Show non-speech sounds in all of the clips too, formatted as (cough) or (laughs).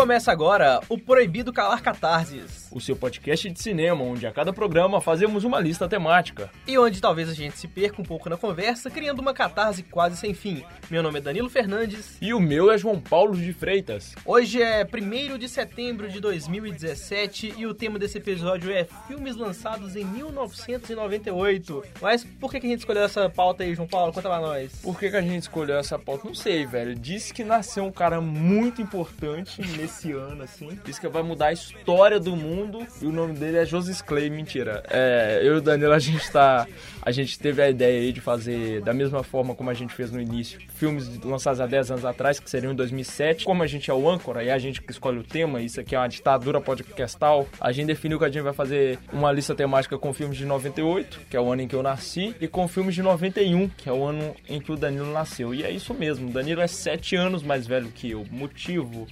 Começa agora o Proibido Calar Catarses. O seu podcast de cinema, onde a cada programa fazemos uma lista temática. E onde talvez a gente se perca um pouco na conversa, criando uma catarse quase sem fim. Meu nome é Danilo Fernandes. E o meu é João Paulo de Freitas. Hoje é 1 de setembro de 2017 e o tema desse episódio é filmes lançados em 1998. Mas por que a gente escolheu essa pauta aí, João Paulo? Conta pra nós. Por que, a gente escolheu essa pauta? Não sei, velho. Disse que nasceu um cara muito importante nesse ano, assim. Disse que vai mudar a história do mundo e o nome dele é Joseph Clay. Mentira. É, eu e o Danilo, a gente tá. A gente teve a ideia aí de fazer da mesma forma como a gente fez no início, filmes lançados há 10 anos atrás, que seriam em 2007. Como a gente é o âncora e a gente que escolhe o tema, isso aqui é uma ditadura podcastal, a gente definiu que a gente vai fazer uma lista temática com filmes de 98, que é o ano em que eu nasci, e com filmes de 91, que é o ano em que o Danilo nasceu. E é isso mesmo, o Danilo é 7 anos mais velho que eu. Motivo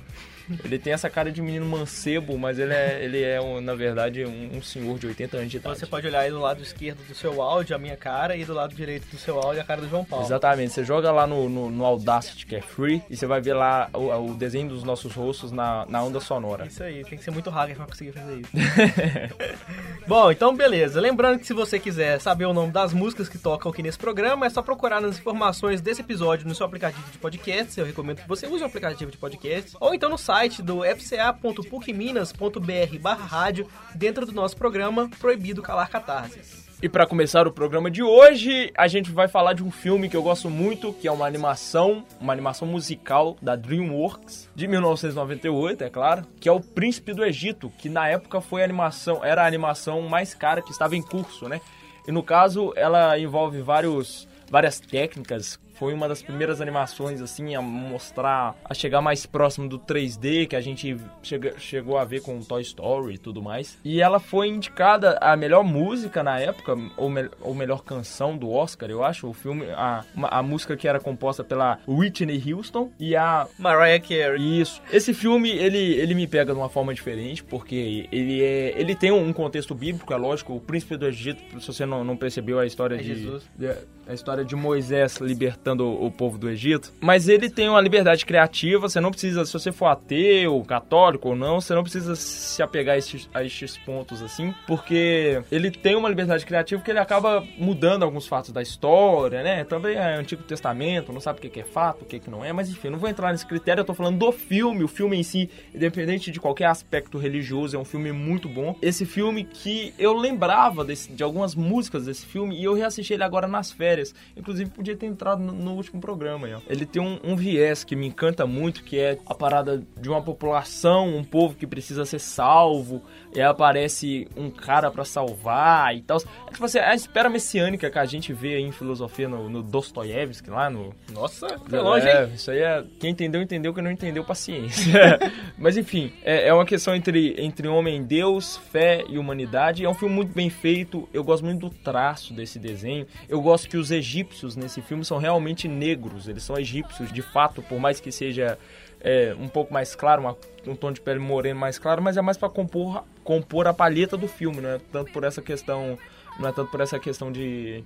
ele tem essa cara de menino mancebo, mas ele é, ele é um, na verdade, um, um, senhor de 80 anos de idade. Você pode olhar aí do lado esquerdo do seu áudio a minha cara e do lado direito do seu áudio a cara do João Paulo. Exatamente. Você joga lá no, no, no Audacity, que é free, e você vai ver lá o, o, desenho dos nossos rostos na, na onda sonora. Isso aí, tem que ser muito hacker pra conseguir fazer isso. (laughs) (laughs) Bom, então beleza. Lembrando que se você quiser saber o nome das músicas que tocam aqui nesse programa, é só procurar nas informações desse episódio no seu aplicativo de podcast. Eu recomendo que você use o aplicativo de podcast. Ou então no site site do fca.pucminas.br barra rádio dentro do nosso programa Proibido Calar Catarses. E para começar o programa de hoje, a gente vai falar de um filme que eu gosto muito, que é uma animação, uma animação musical da DreamWorks de 1998, é claro, que é O Príncipe do Egito, que na época foi a animação, era a animação mais cara que estava em curso, né? E no caso, ela envolve vários várias técnicas foi uma das primeiras animações, assim, a mostrar, a chegar mais próximo do 3D que a gente chega, chegou a ver com Toy Story e tudo mais. E ela foi indicada a melhor música na época, ou, me, ou melhor canção do Oscar, eu acho. O filme, a, a música que era composta pela Whitney Houston e a Mariah Carey. Isso. Esse filme, ele, ele me pega de uma forma diferente, porque ele é, ele tem um contexto bíblico, é lógico. O príncipe do Egito, se você não, não percebeu a história é de, de, a história de Moisés libertando o povo do Egito. Mas ele tem uma liberdade criativa, você não precisa, se você for ateu, católico ou não, você não precisa se apegar a estes, a estes pontos assim, porque ele tem uma liberdade criativa que ele acaba mudando alguns fatos da história, né? Também é Antigo Testamento, não sabe o que é fato, o que não é, mas enfim, não vou entrar nesse critério, eu tô falando do filme, o filme em si, independente de qualquer aspecto religioso, é um filme muito bom. Esse filme que eu lembrava desse, de algumas músicas desse filme e eu reassisti ele agora nas férias. Inclusive, podia ter entrado no, último programa. Aí, Ele tem um, um, viés que me encanta muito, que é a parada de uma população, um povo que precisa ser salvo, e aí aparece um cara para salvar e tal. É tipo assim, a espera messiânica que a gente vê aí em filosofia no, no Dostoiévski lá no... Nossa, foi longe, é, Isso aí é... Quem entendeu, entendeu. Quem não entendeu, paciência. (laughs) Mas enfim, é, é uma questão entre, entre homem e Deus, fé e humanidade. É um filme muito bem feito. Eu gosto muito do traço desse desenho. Eu gosto que os egípcios nesse filme são realmente negros. Eles são egípcios, de fato, por mais que seja é, um pouco mais claro, uma, um tom de pele moreno mais claro, mas é mais para compor, compor a palheta do filme, não é tanto por essa questão, não é tanto por essa questão de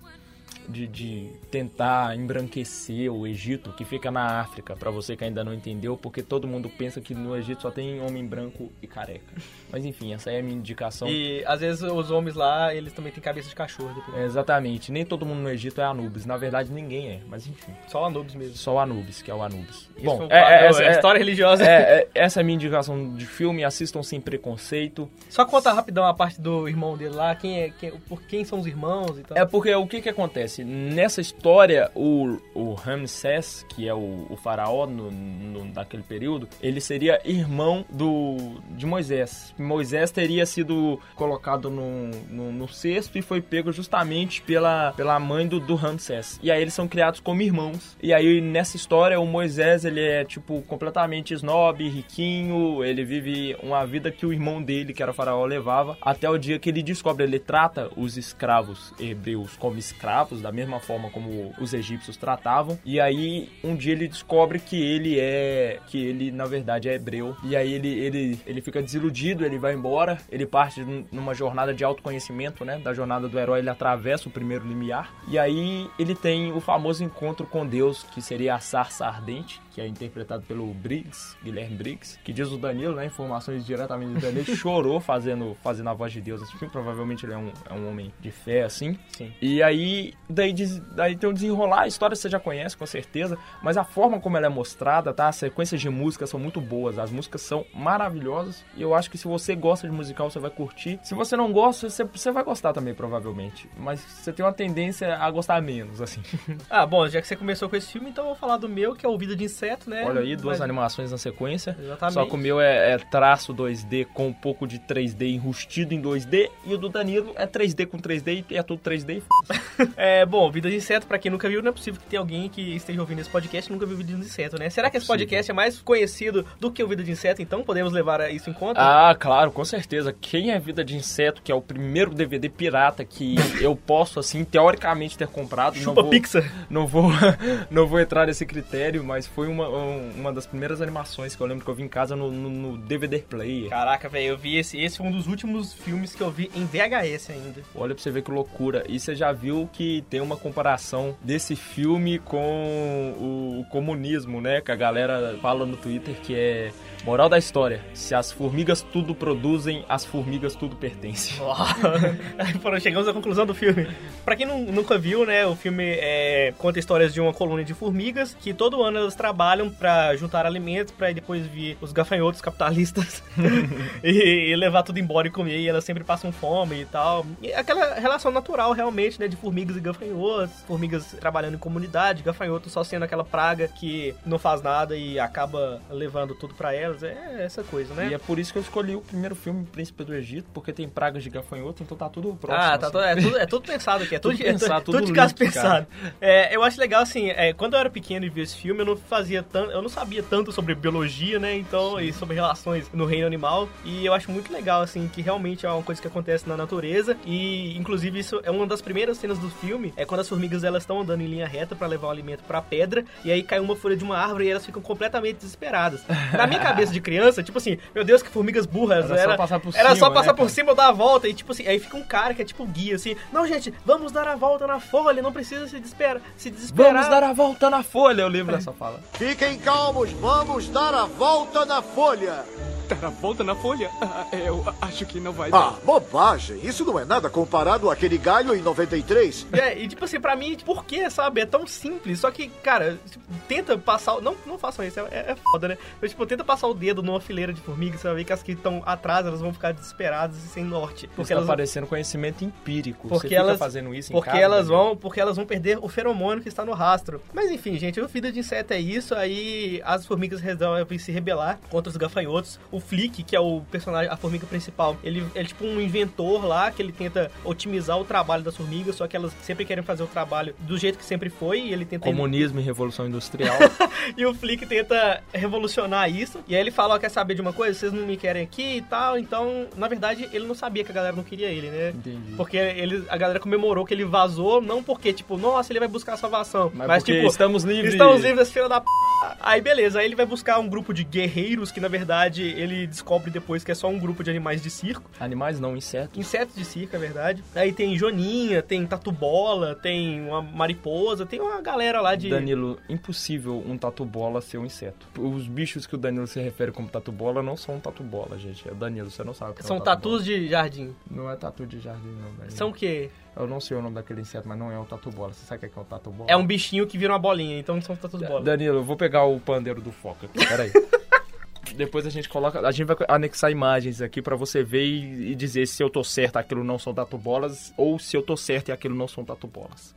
de, de, tentar embranquecer o Egito, que fica na África, para você que ainda não entendeu, porque todo mundo pensa que no Egito só tem homem branco e careca. Mas enfim, essa é a minha indicação. E às vezes os homens lá, eles também têm cabeça de cachorro. É, exatamente. Nem todo mundo no Egito é Anubis. Na verdade, ninguém é, mas enfim. Só o Anubis mesmo. Só o Anubis, que é o Anubis. Isso Bom, é, é, essa, é, história religiosa. É, essa é a minha indicação de filme. Assistam sem preconceito. Só conta rapidão a parte do irmão dele lá. Quem é, quem, por quem são os irmãos e tal. É porque o que que acontece? Nessa história, o, o Ramsés, que é o, o faraó no, no, daquele período, ele seria irmão do, de Moisés. Moisés teria sido colocado no, no, no cesto e foi pego justamente pela, pela mãe do, do Ramsés. E aí eles são criados como irmãos. E aí nessa história, o Moisés, ele é tipo completamente snob, riquinho, ele vive uma vida que o irmão dele, que era o faraó, levava, até o dia que ele descobre, ele trata os escravos hebreus como escravos da mesma forma como os egípcios tratavam. E aí, um dia ele descobre que ele é. que ele, na verdade, é hebreu. E aí ele, ele, ele fica desiludido, ele vai embora, ele parte numa jornada de autoconhecimento, né? Da jornada do herói, ele atravessa o primeiro limiar. E aí ele tem o famoso encontro com Deus, que seria a sarça ardente que é interpretado pelo Briggs, Guilherme Briggs, que diz o Danilo, né, informações diretamente do Danilo, chorou fazendo, fazendo a voz de Deus nesse filme, provavelmente ele é um, é um homem de fé, assim. Sim. E aí, daí, daí tem o desenrolar, a história você já conhece, com certeza, mas a forma como ela é mostrada, tá, as sequências de músicas são muito boas, as músicas são maravilhosas, e eu acho que se você gosta de musical, você vai curtir. Se você não gosta, você, você vai gostar também, provavelmente, mas você tem uma tendência a gostar menos, assim. (laughs) ah, bom, já que você começou com esse filme, então eu vou falar do meu, que é o Vida de inseto, né? Olha aí, duas Mas... animações na sequência. Exatamente. Só que o meu é, é, traço 2D com um pouco de 3D enrustido em 2D. E o do Danilo é 3D com 3D e é tudo 3D (laughs) É, bom, Vida de Inseto, pra quem nunca viu, não é possível que tenha alguém que esteja ouvindo esse podcast e nunca viu Vida de Inseto, né? Será que esse podcast é mais conhecido do que o Vida de Inseto, então podemos levar isso em conta? Ah, claro, com certeza. Quem é Vida de Inseto, que é o primeiro DVD pirata que (laughs) eu posso, assim, teoricamente ter comprado. Chupa não vou, Pixar. Não vou, (laughs) não vou entrar nesse critério, mas foi uma, uma das primeiras animações que eu lembro que eu vi em casa no, no, no DVD player. Caraca, velho, eu vi esse. Esse foi um dos últimos filmes que eu vi em VHS ainda. Olha pra você ver que loucura. E você já viu que tem uma comparação desse filme com o comunismo, né? Que a galera fala no Twitter que é Moral da história: se as formigas tudo produzem, as formigas tudo pertencem. (laughs) Chegamos à conclusão do filme. Pra quem não, nunca viu, né, o filme é, conta histórias de uma colônia de formigas que todo ano elas trabalham para juntar alimentos para depois vir os gafanhotos capitalistas (laughs) e, e, levar tudo embora e comer. E elas sempre passam fome e tal. E aquela relação natural, realmente, né, de formigas e gafanhotos. Formigas trabalhando em comunidade, gafanhotos só sendo aquela praga que não faz nada e acaba levando tudo para elas. É essa coisa, né? E é por isso que eu escolhi o primeiro filme, Príncipe do Egito, porque tem pragas de gafanhoto, então tá tudo próximo. Ah, tá assim. tudo, é, tudo, é tudo pensado aqui. É (laughs) tudo, tudo pensado, é, tudo, tudo de caso pensado. É, eu acho legal, assim, é, quando eu era pequeno e via esse filme, eu não fazia tanto, eu não sabia tanto sobre biologia, né? Então, e sobre relações no reino animal. E eu acho muito legal, assim, que realmente é uma coisa que acontece na natureza. E, inclusive, isso é uma das primeiras cenas do filme, é quando as formigas elas estão andando em linha reta para levar o alimento pra pedra, e aí cai uma folha de uma árvore e elas ficam completamente desesperadas. Na minha cabeça, de criança, tipo assim, meu Deus, que formigas burras. Era, era só passar por era cima. Só passar né, por cima ou dar a volta. E tipo assim, aí fica um cara que é tipo guia, assim. Não, gente, vamos dar a volta na folha, não precisa se desesperar. Se desesperar. Vamos dar a volta na folha, eu lembro dessa fala. Fiquem calmos, vamos dar a volta na folha. Dar a volta na folha? Ah, eu acho que não vai dar. Ah, bobagem. Isso não é nada comparado àquele galho em 93. É, e tipo assim, pra mim, por que, sabe? É tão simples. Só que, cara, tipo, tenta passar. Não, não façam isso, é, é foda, né? Mas, tipo, tenta passar o dedo numa fileira de formigas, você vai ver que as que estão atrás, elas vão ficar desesperadas e sem norte. Porque Está elas parecendo conhecimento empírico. Porque você elas fazendo isso porque casa, elas né? vão, porque elas vão perder o feromônio que está no rastro. Mas enfim, gente, o vida de inseto é isso. Aí as formigas resolvem se rebelar contra os gafanhotos. O Flick, que é o personagem, a formiga principal, ele, é tipo um inventor lá que ele tenta otimizar o trabalho das formigas, só que elas sempre querem fazer o trabalho do jeito que sempre foi e ele tenta comunismo e revolução industrial. (laughs) e o Flick tenta revolucionar isso. E aí ele fala, ó, quer saber de uma coisa? Vocês não me querem aqui e tal. Então, na verdade, ele não sabia que a galera não queria ele, né? Entendi. Porque ele, a galera comemorou que ele vazou, não porque, tipo, nossa, ele vai buscar a salvação. Mas, mas tipo, estamos livres. Estamos livres desse filho da p. Aí beleza, aí ele vai buscar um grupo de guerreiros que na verdade ele descobre depois que é só um grupo de animais de circo. Animais não, insetos. Insetos de circo, é verdade. Aí tem Joninha, tem Tatu Bola, tem uma mariposa, tem uma galera lá de. Danilo, impossível um Tatu Bola ser um inseto. Os bichos que o Danilo se refere como Tatu Bola não são Tatu Bola, gente. É Danilo, você não sabe o que São é um tatu tatus de jardim. Não é tatu de jardim, não, Danilo. São o quê? Eu não sei o nome daquele inseto, mas não é o tatu bola. Você sabe o que é o tatu bola? É um bichinho que vira uma bolinha, então não são tatus bola. Danilo, eu vou pegar o pandeiro do foca aqui, peraí. (laughs) Depois a gente coloca, a gente vai anexar imagens aqui para você ver e, e, dizer se eu tô certo aquilo não são tatu bolas ou se eu tô certo e aquilo não são tatu bolas.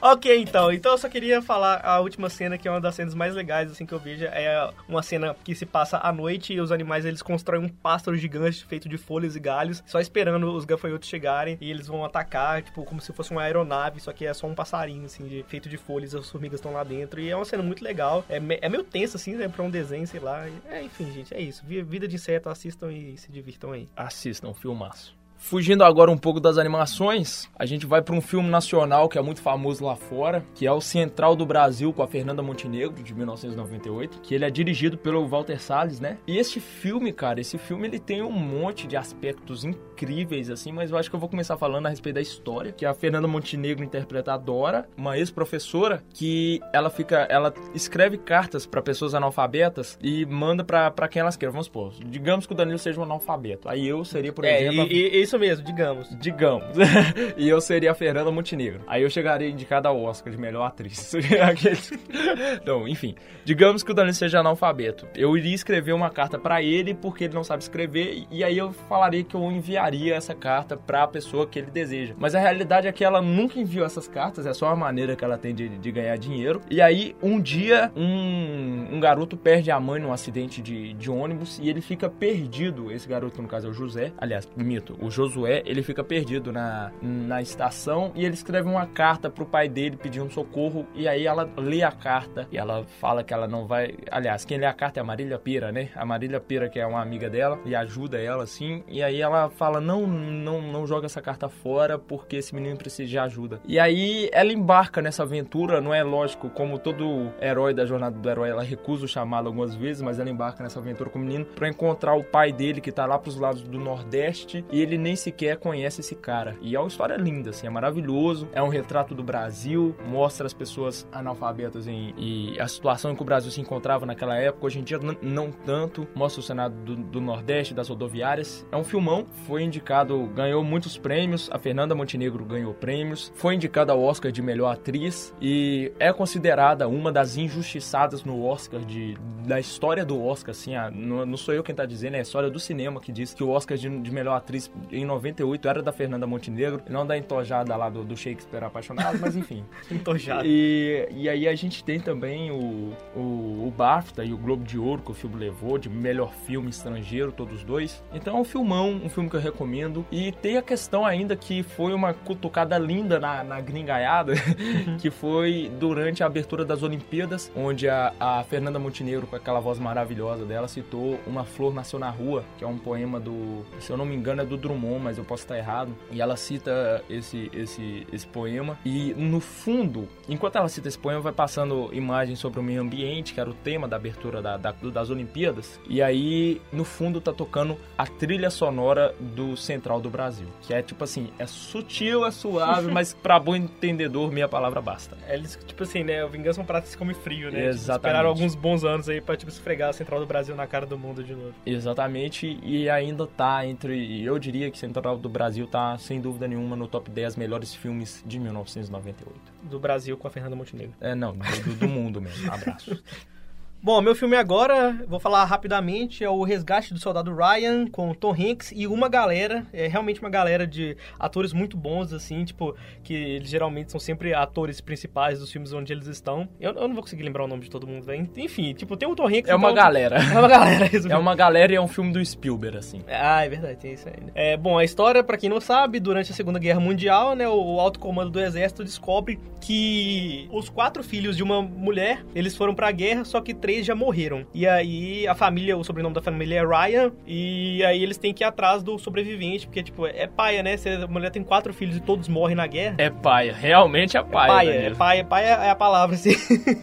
Ok, então. Então eu só queria falar a última cena, que é uma das cenas mais legais, assim, que eu vejo. É uma cena que se passa à noite e os animais, eles constroem um pássaro gigante feito de folhas e galhos, só esperando os gafanhotos chegarem e eles vão atacar, tipo, como se fosse uma aeronave, só que é só um passarinho, assim, de, feito de folhas, as formigas estão lá dentro. E é uma cena muito legal. É, é meio tenso, assim, né, pra um desenho, sei lá. É, enfim, gente, é isso. Vida de inseto, assistam e se divirtam aí. Assistam, filmaço. Fugindo agora um pouco das animações, a gente vai para um filme nacional que é muito famoso lá fora, que é o Central do Brasil com a Fernanda Montenegro de 1998, que ele é dirigido pelo Walter Salles, né? E este filme, cara, esse filme ele tem um monte de aspectos incríveis assim, mas eu acho que eu vou começar falando a respeito da história, que a Fernanda Montenegro interpreta a Dora, uma ex-professora que ela fica, ela escreve cartas para pessoas analfabetas e manda para quem elas queiram. Vamos supor, digamos que o Danilo seja um analfabeto. Aí eu seria, por é, exemplo, e, e, isso mesmo, digamos. Digamos. (laughs) e eu seria a Fernanda Montenegro. Aí eu chegaria indicada ao Oscar de melhor atriz. (laughs) então, enfim. Digamos que o Danilo seja analfabeto. Eu iria escrever uma carta para ele porque ele não sabe escrever e aí eu falaria que eu enviaria essa carta para a pessoa que ele deseja. Mas a realidade é que ela nunca enviou essas cartas, é só uma maneira que ela tem de, de ganhar dinheiro. E aí, um dia, um, um garoto perde a mãe num acidente de, de ônibus e ele fica perdido. Esse garoto, no caso, é o José. Aliás, mito, o Josué, ele fica perdido na, na estação e ele escreve uma carta pro pai dele pedindo socorro. E aí ela lê a carta e ela fala que ela não vai. Aliás, quem lê a carta é a Marília Pira, né? A Marília Pira, que é uma amiga dela, e ajuda ela assim. E aí ela fala: não, não, não joga essa carta fora porque esse menino precisa de ajuda. E aí ela embarca nessa aventura, não é lógico, como todo herói da jornada do herói, ela recusa o chamado algumas vezes, mas ela embarca nessa aventura com o menino para encontrar o pai dele que tá lá pros lados do Nordeste e ele nem sequer conhece esse cara. E é uma história linda, assim, é maravilhoso. É um retrato do Brasil, mostra as pessoas analfabetas em, e a situação em que o Brasil se encontrava naquela época. Hoje em dia, não tanto. Mostra o Senado do, do, Nordeste, das rodoviárias. É um filmão, foi indicado, ganhou muitos prêmios. A Fernanda Montenegro ganhou prêmios. Foi indicada ao Oscar de melhor atriz e é considerada uma das injustiçadas no Oscar de, da história do Oscar, assim. A, não, não, sou eu quem tá dizendo, é a história do cinema que diz que o Oscar de, de melhor atriz em 98 era da Fernanda Montenegro, não da entojada lá do, do Shakespeare apaixonado, mas enfim. (laughs) entojada. E, e aí a gente tem também o, o, o BAFTA e o Globo de Ouro que o filme levou, de melhor filme estrangeiro, todos dois. Então é um filmão, um filme que eu recomendo. E tem a questão ainda que foi uma cutucada linda na, na gringaiada, uhum. (laughs) que foi durante a abertura das Olimpíadas, onde a, a Fernanda Montenegro, com aquela voz maravilhosa dela, citou Uma Flor Nasceu na Rua, que é um poema do, se eu não me engano, é do Drummond, mas eu posso estar errado. E ela cita esse, esse, esse poema. E no fundo, enquanto ela cita esse poema, vai passando imagens sobre o meio ambiente, que era o tema da abertura da, da, das Olimpíadas. E aí, no fundo, tá tocando a trilha sonora do Central do Brasil. Que é tipo assim, é sutil, é suave, (laughs) mas pra bom entendedor, minha palavra basta. É, eles, tipo assim, né? O Vingança é um prato que se come frio, né? Exatamente. Tipo, esperaram alguns bons anos aí pra, tipo, esfregar a Central do Brasil na cara do mundo de novo. Exatamente. E ainda tá entre... Eu diria que Central do Brasil tá, sem dúvida nenhuma, no top 10 melhores filmes de 1998. Do Brasil com a Fernanda Montenegro. É, não, do, do mundo mesmo. Abraço. (laughs) Bom, meu filme agora, vou falar rapidamente, é o Resgate do Soldado Ryan, com Tom Hanks e uma galera, é realmente uma galera de atores muito bons, assim, tipo, que eles geralmente são sempre atores principais dos filmes onde eles estão. Eu, eu não vou conseguir lembrar o nome de todo mundo, velho. Enfim, tipo, tem o Tom Hanks... É uma então, galera. (laughs) É uma galera, É uma galera e é um filme do Spielberg, assim. Ah, é verdade, tem isso aí. Né? É, bom, a história, para quem não sabe, durante a Segunda Guerra Mundial, né, o, o alto comando do exército descobre que os quatro filhos de uma mulher, eles foram pra guerra, só que três já morreram. E aí a família, o sobrenome da família é Ryan, e aí eles têm que ir atrás do sobrevivente, porque, tipo, é paia, né? Se a mulher tem quatro filhos e todos morrem na guerra. É paia, realmente é paia. É paia, é paia, paia é a palavra, assim.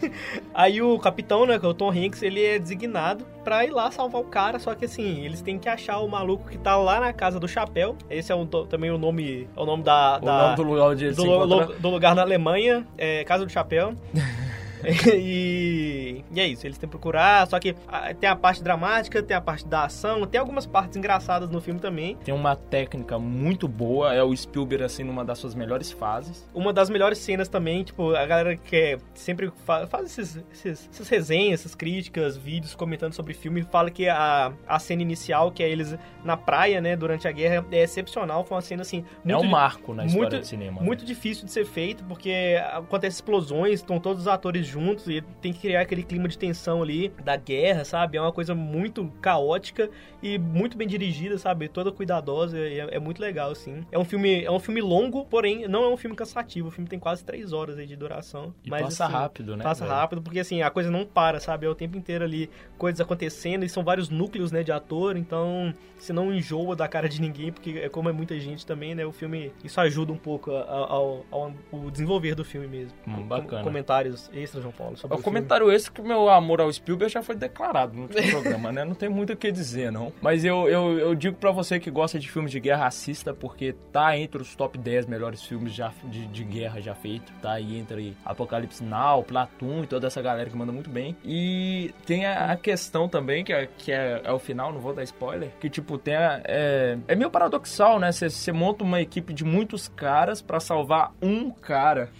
(laughs) aí o capitão, né, que é o Tom Hanks, ele é designado pra ir lá salvar o cara, só que assim, eles têm que achar o maluco que tá lá na casa do chapéu. Esse é um, também o nome, é o nome da... O da, nome do lugar onde ele do, se encontra. do lugar na Alemanha, é Casa do Chapéu. (laughs) (laughs) e, e, é isso, eles têm que procurar, só que a, tem a parte dramática, tem a parte da ação, tem algumas partes engraçadas no filme também. Tem uma técnica muito boa, é o Spielberg assim numa das suas melhores fases. Uma das melhores cenas também, tipo, a galera que é, sempre faz, faz esses, esses, essas resenhas, essas críticas, vídeos comentando sobre filme, fala que a, a cena inicial, que é eles na praia, né, durante a guerra, é excepcional, foi uma cena assim... Muito, é um marco na história muito, do cinema. Muito né? difícil de ser feito, porque acontece explosões, estão todos os atores juntos e tem que criar aquele clima de tensão ali da guerra, sabe? É uma coisa muito caótica e muito bem dirigida, sabe? Toda cuidadosa, é, é, muito legal, assim. É um filme, é um filme longo, porém não é um filme cansativo. O filme tem quase três horas de duração. E mas, passa assim, rápido, né? Passa velho? rápido, porque assim, a coisa não para, sabe? É o tempo inteiro ali, coisas acontecendo, e são vários núcleos, né, de ator, então você não enjoa da cara de ninguém, porque é como é muita gente também, né? O filme, isso ajuda um pouco ao, ao, ao desenvolver do filme mesmo. Hum, bacana. Comentários extras, João Paulo, sobre o, o comentário esse que o meu amor ao Spielberg já foi declarado no (laughs) programa, né? Não tem muito o que dizer, não. Mas eu, eu, eu digo para você que gosta de filmes de guerra, assista, porque tá entre os top 10 melhores filmes já, de, de guerra já feitos. Tá aí entre Apocalipse Now, Platoon e toda essa galera que manda muito bem. E tem a, a questão também, que, é, que é, é, o final, não vou dar spoiler, que tipo, tem a, é, é meio paradoxal, né? Você monta uma equipe de muitos caras para salvar um cara.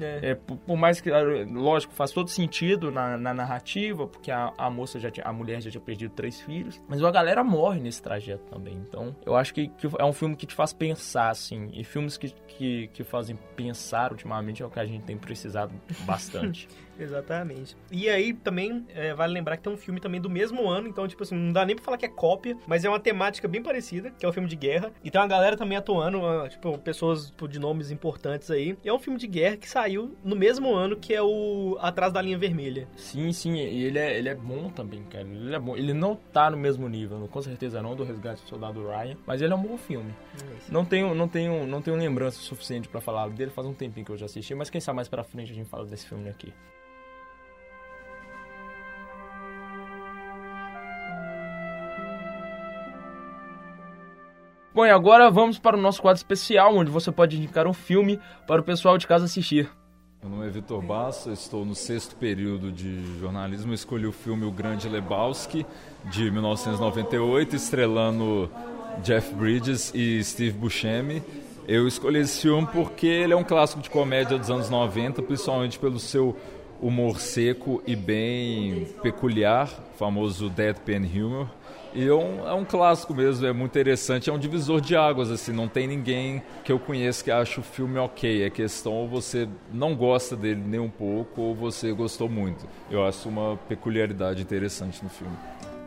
É. (laughs) é por, por, mais que, lógico, faz todo sentido na, na narrativa, porque a, a moça já tinha, a mulher já tinha perdido três filhos, mas a galera morre nesse trajeto também. Então, eu acho que, que é um filme que te faz pensar, assim, e filmes que, que, que fazem pensar ultimamente é o que a gente tem precisado bastante. (laughs) Exatamente. E aí também é, vale lembrar que tem um filme também do mesmo ano, então, tipo assim, não dá nem pra falar que é cópia, mas é uma temática bem parecida, que é o um filme de guerra. E tem uma galera também atuando, tipo, pessoas tipo, de nomes importantes aí. E é um filme de guerra que saiu no mesmo ano que é o Atrás da Linha Vermelha. Sim, sim, e ele é, ele é bom também, cara. Ele é bom. Ele não tá no mesmo nível, com certeza não, do Resgate do Soldado Ryan, mas ele é um bom filme. Não tenho, não tenho, não tenho lembrança suficiente para falar dele, faz um tempinho que eu já assisti, mas quem sabe mais pra frente a gente fala desse filme aqui. Bom, e agora vamos para o nosso quadro especial, onde você pode indicar um filme para o pessoal de casa assistir. Meu nome é Vitor Basso, estou no sexto período de jornalismo. Eu escolhi o filme O Grande Lebowski, de 1998, estrelando Jeff Bridges e Steve Buscemi. Eu escolhi esse filme porque ele é um clássico de comédia dos anos 90, principalmente pelo seu humor seco e bem peculiar, famoso deadpan humor. E é um, é um clássico mesmo, é muito interessante, é um divisor de águas, assim, não tem ninguém que eu conheça que ache o filme ok. É questão ou você não gosta dele nem um pouco ou você gostou muito. Eu acho uma peculiaridade interessante no filme.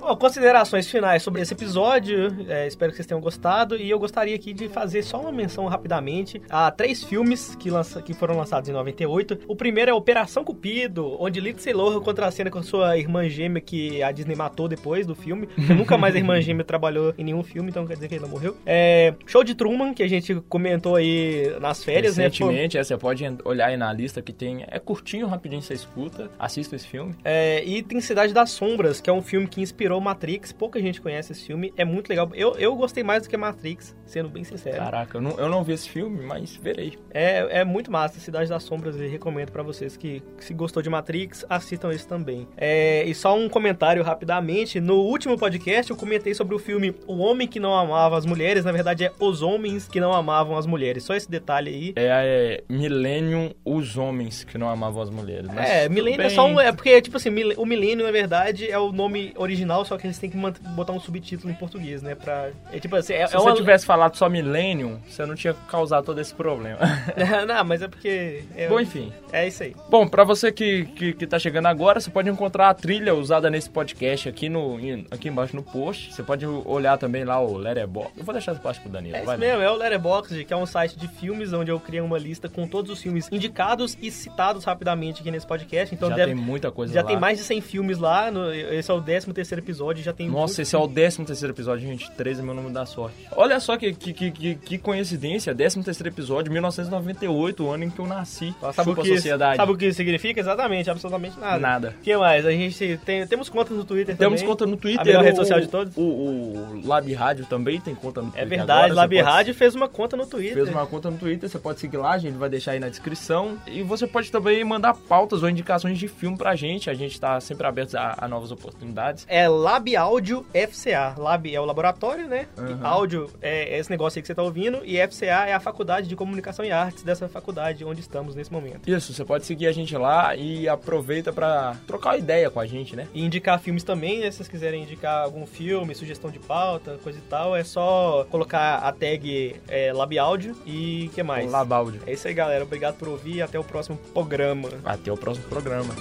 Bom, considerações finais sobre esse episódio. É, espero que vocês tenham gostado. E eu gostaria aqui de fazer só uma menção rapidamente a três filmes que, lança, que foram lançados em 98. O primeiro é Operação Cupido, onde Lindsay Lohan contracena com sua irmã gêmea que a Disney matou depois do filme. nunca mais a irmã (laughs) gêmea trabalhou em nenhum filme, então quer dizer que ele não morreu. É, Show de Truman, que a gente comentou aí nas férias, Recentemente, né? É, você pode olhar aí na lista que tem. É curtinho, rapidinho você escuta. Assista esse filme. É, e tem Cidade das Sombras, que é um filme que inspirou Matrix, pouca gente conhece esse filme, é muito legal. Eu, eu gostei mais do que Matrix, sendo bem sincero. Caraca, eu não, eu não vi esse filme, mas verei. É, é muito massa, Cidade das Sombras, e recomendo para vocês que, que, se gostou de Matrix, assistam esse também. É, e só um comentário rapidamente, no último podcast eu comentei sobre o filme O Homem que Não Amava as Mulheres, na verdade é Os Homens que Não Amavam as Mulheres, só esse detalhe aí. É, é Millennium, Os Homens que Não Amavam as Mulheres. é, Millennium é só um, é porque, tipo assim, o Millennium, na verdade, é o nome original só que eles têm que botar um subtítulo em português, né? Pra, é, tipo assim, é, Se é você uma... tivesse falado só Millennium, você não tinha causado todo esse problema. (laughs) não, mas é porque... É, Bom, enfim. É isso aí. Bom, pra você que, que, que tá chegando agora, você pode encontrar a trilha usada nesse podcast aqui, no, aqui embaixo no post. Você pode olhar também lá o Letterboxd. Eu vou deixar essa parte pro Danilo. É isso mesmo, é o Letterboxd, que é um site de filmes onde eu criei uma lista com todos os filmes indicados e citados rapidamente aqui nesse podcast. Então já deve, tem muita coisa já lá. Já tem mais de 100 filmes lá. No, esse é o 13 terceiro episódio, já tem... Nossa, esse é o 13 terceiro episódio, gente. 13 é meu nome da sorte. Olha só que, que, que, que coincidência, 13 terceiro episódio, 1998, o ano em que eu nasci. Sabe o que, sociedade. Sabe o que significa? Exatamente, absolutamente nada. Nada. O que mais? A gente tem, temos conta no Twitter temos também. Temos conta no Twitter. A melhor rede social de todos. O, o, o Lab Rádio também tem conta no é Twitter. É verdade, agora. Lab Rádio fez uma conta no Twitter. Fez uma conta no Twitter, você pode seguir lá, a gente vai deixar aí na descrição. E você pode também mandar pautas ou indicações de filme pra gente. A gente tá sempre aberto a, a novas oportunidades. É Lab Áudio FCA. Lab é o laboratório, né? Uhum. áudio é esse negócio aí que você tá ouvindo. E FCA é a Faculdade de Comunicação e Artes dessa faculdade onde estamos nesse momento. Isso, você pode seguir a gente lá e aproveita para trocar uma ideia com a gente, né? E indicar filmes também, né? Se vocês quiserem indicar algum filme, sugestão de pauta, coisa e tal, é só colocar a tag é, Lab Áudio e o que mais? Lab Áudio. É isso aí, galera. Obrigado por ouvir e até o próximo programa. Até o próximo programa.